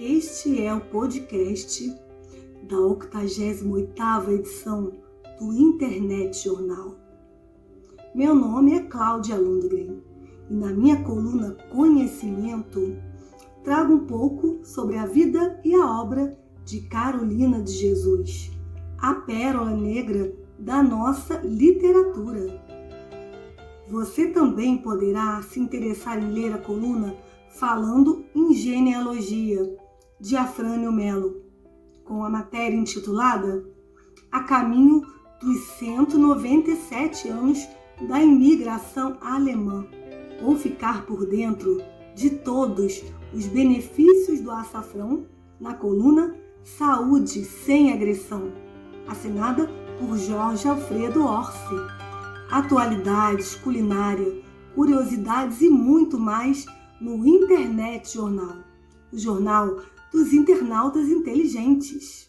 Este é o podcast da 88ª edição do Internet Jornal. Meu nome é Cláudia Lundgren e na minha coluna Conhecimento trago um pouco sobre a vida e a obra de Carolina de Jesus, a pérola negra da nossa literatura. Você também poderá se interessar em ler a coluna Falando em Genealogia, de Afrânio Melo, com a matéria intitulada A Caminho dos 197 anos da imigração alemã, ou ficar por dentro de todos os benefícios do açafrão na coluna Saúde sem Agressão, assinada por Jorge Alfredo Orsi. Atualidades, culinária, curiosidades e muito mais no Internet Jornal, o jornal dos internautas inteligentes.